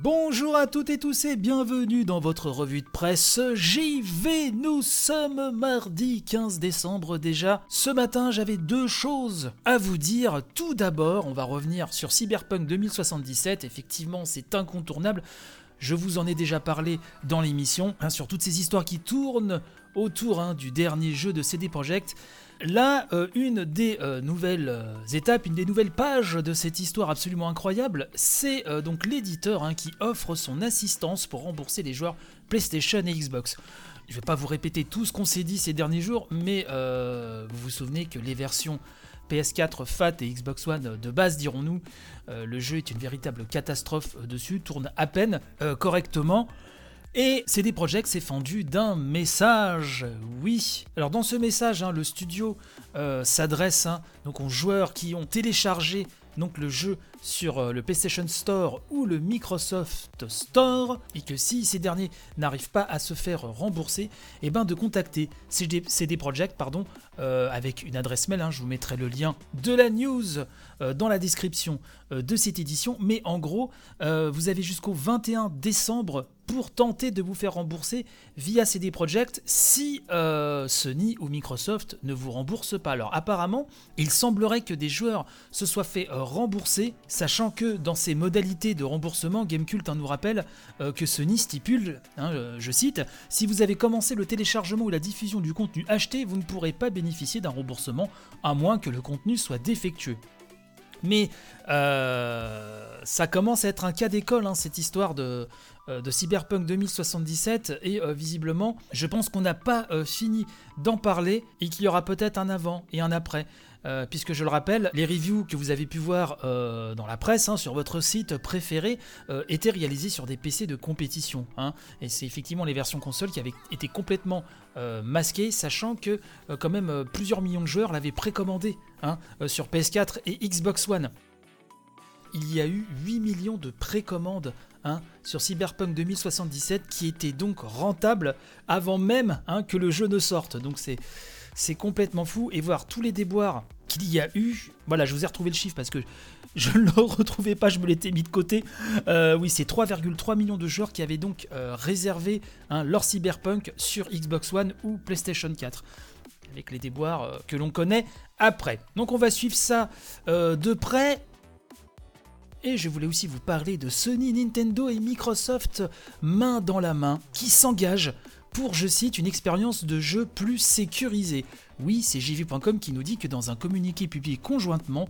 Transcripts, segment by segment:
Bonjour à toutes et tous et bienvenue dans votre revue de presse JV. Nous sommes mardi 15 décembre déjà. Ce matin, j'avais deux choses à vous dire. Tout d'abord, on va revenir sur Cyberpunk 2077. Effectivement, c'est incontournable. Je vous en ai déjà parlé dans l'émission, hein, sur toutes ces histoires qui tournent autour hein, du dernier jeu de CD Projekt. Là, euh, une des euh, nouvelles euh, étapes, une des nouvelles pages de cette histoire absolument incroyable, c'est donc l'éditeur hein, qui offre son assistance pour rembourser les joueurs PlayStation et Xbox. Je ne vais pas vous répéter tout ce qu'on s'est dit ces derniers jours, mais vous vous souvenez que les versions PS4, FAT et Xbox One de base, dirons-nous, le jeu est une véritable catastrophe dessus, tourne à peine correctement. Et CD Projekt s'est fendu d'un message, oui. Alors dans ce message, hein, le studio euh, s'adresse hein, donc aux joueurs qui ont téléchargé donc le jeu sur euh, le PlayStation Store ou le Microsoft Store et que si ces derniers n'arrivent pas à se faire rembourser, eh ben de contacter CD, CD Projekt pardon, euh, avec une adresse mail, hein, je vous mettrai le lien de la news euh, dans la description de cette édition, mais en gros vous avez jusqu'au 21 décembre pour tenter de vous faire rembourser via CD Projekt si Sony ou Microsoft ne vous remboursent pas. Alors apparemment, il semblerait que des joueurs se soient fait rembourser sachant que dans ses modalités de remboursement, Gamecult hein, nous rappelle euh, que Sony stipule, hein, je cite, si vous avez commencé le téléchargement ou la diffusion du contenu acheté, vous ne pourrez pas bénéficier d'un remboursement à moins que le contenu soit défectueux. Mais euh, ça commence à être un cas d'école, hein, cette histoire euh, de Cyberpunk 2077, et visiblement, je pense qu'on n'a pas fini d'en parler, et qu'il y aura peut-être un avant et un après. Euh, puisque je le rappelle, les reviews que vous avez pu voir euh, dans la presse, hein, sur votre site préféré, euh, étaient réalisées sur des PC de compétition. Hein. et c'est effectivement les versions console qui avaient été complètement masquées, sachant que quand même plusieurs millions de joueurs l'avaient précommandé hein, sur PS4 et Xbox One. Il y a eu 8 millions de précommandes sur Cyberpunk 2077 qui étaient donc rentables avant même que le jeu ne sorte. Donc c'est complètement fou. Et voir tous les déboires qu'il y a eu. Voilà, je vous ai retrouvé le chiffre parce que je ne le retrouvais pas, je me l'étais mis de côté. Euh, oui, c'est 3,3 millions de joueurs qui avaient donc euh, réservé hein, leur cyberpunk sur Xbox One ou PlayStation 4. Avec les déboires euh, que l'on connaît après. Donc on va suivre ça de près. Et je voulais aussi vous parler de Sony, Nintendo et Microsoft main dans la main qui s'engagent pour, je cite, une expérience de jeu plus sécurisée. Oui, c'est JV.com qui nous dit que dans un communiqué publié conjointement,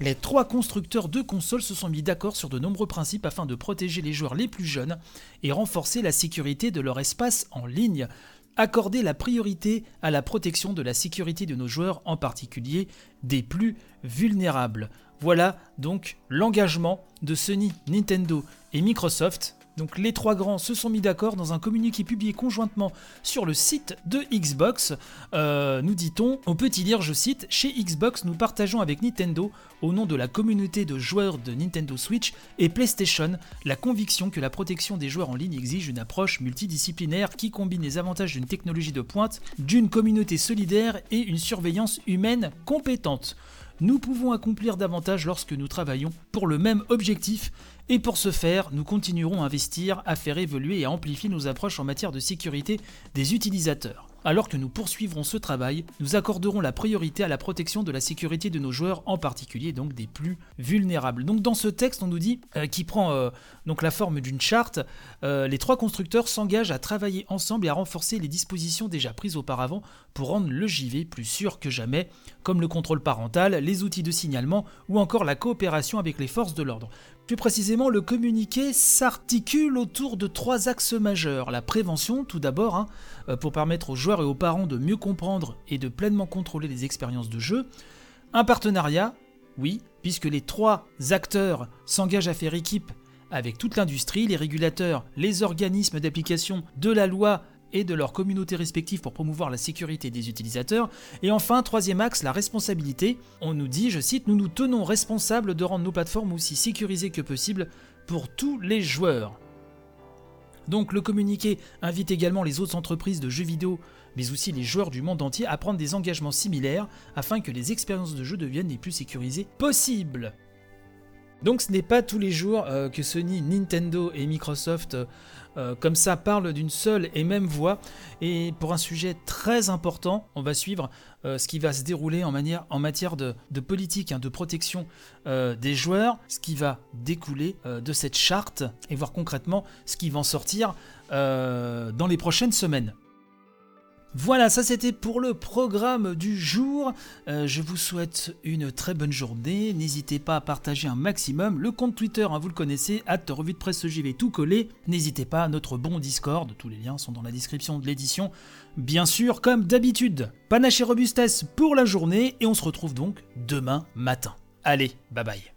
les trois constructeurs de consoles se sont mis d'accord sur de nombreux principes afin de protéger les joueurs les plus jeunes et renforcer la sécurité de leur espace en ligne. Accorder la priorité à la protection de la sécurité de nos joueurs, en particulier des plus vulnérables. Voilà donc l'engagement de Sony, Nintendo et Microsoft donc les trois grands se sont mis d'accord dans un communiqué publié conjointement sur le site de Xbox. Euh, nous dit-on, on peut y lire, je cite, chez Xbox nous partageons avec Nintendo, au nom de la communauté de joueurs de Nintendo Switch et PlayStation, la conviction que la protection des joueurs en ligne exige une approche multidisciplinaire qui combine les avantages d'une technologie de pointe, d'une communauté solidaire et une surveillance humaine compétente nous pouvons accomplir davantage lorsque nous travaillons pour le même objectif et pour ce faire, nous continuerons à investir, à faire évoluer et à amplifier nos approches en matière de sécurité des utilisateurs. Alors que nous poursuivrons ce travail, nous accorderons la priorité à la protection de la sécurité de nos joueurs, en particulier donc des plus vulnérables. Donc dans ce texte, on nous dit, euh, qui prend euh, donc la forme d'une charte, euh, les trois constructeurs s'engagent à travailler ensemble et à renforcer les dispositions déjà prises auparavant pour rendre le JV plus sûr que jamais, comme le contrôle parental, les outils de signalement ou encore la coopération avec les forces de l'ordre. Plus précisément, le communiqué s'articule autour de trois axes majeurs. La prévention, tout d'abord, hein, euh, pour permettre aux joueurs et aux parents de mieux comprendre et de pleinement contrôler les expériences de jeu. Un partenariat, oui, puisque les trois acteurs s'engagent à faire équipe avec toute l'industrie, les régulateurs, les organismes d'application de la loi et de leurs communautés respectives pour promouvoir la sécurité des utilisateurs. Et enfin, troisième axe, la responsabilité. On nous dit, je cite, nous nous tenons responsables de rendre nos plateformes aussi sécurisées que possible pour tous les joueurs. Donc le communiqué invite également les autres entreprises de jeux vidéo, mais aussi les joueurs du monde entier à prendre des engagements similaires afin que les expériences de jeu deviennent les plus sécurisées possibles. Donc ce n'est pas tous les jours euh, que Sony, Nintendo et Microsoft euh, euh, comme ça parlent d'une seule et même voix. Et pour un sujet très important, on va suivre ce qui va se dérouler en, matière de, politique, hein, de protection des joueurs, ce qui va découler de cette charte et voir concrètement ce qui va en sortir dans les prochaines semaines. Voilà, ça c'était pour le programme du jour. Euh, je vous souhaite une très bonne journée. N'hésitez pas à partager un maximum. Le compte Twitter, hein, vous le connaissez, at revue de presse JV tout collé. N'hésitez pas à notre bon Discord, tous les liens sont dans la description de l'édition. Bien sûr, comme d'habitude, panache et robustesse pour la journée et on se retrouve donc demain matin. Allez, bye bye.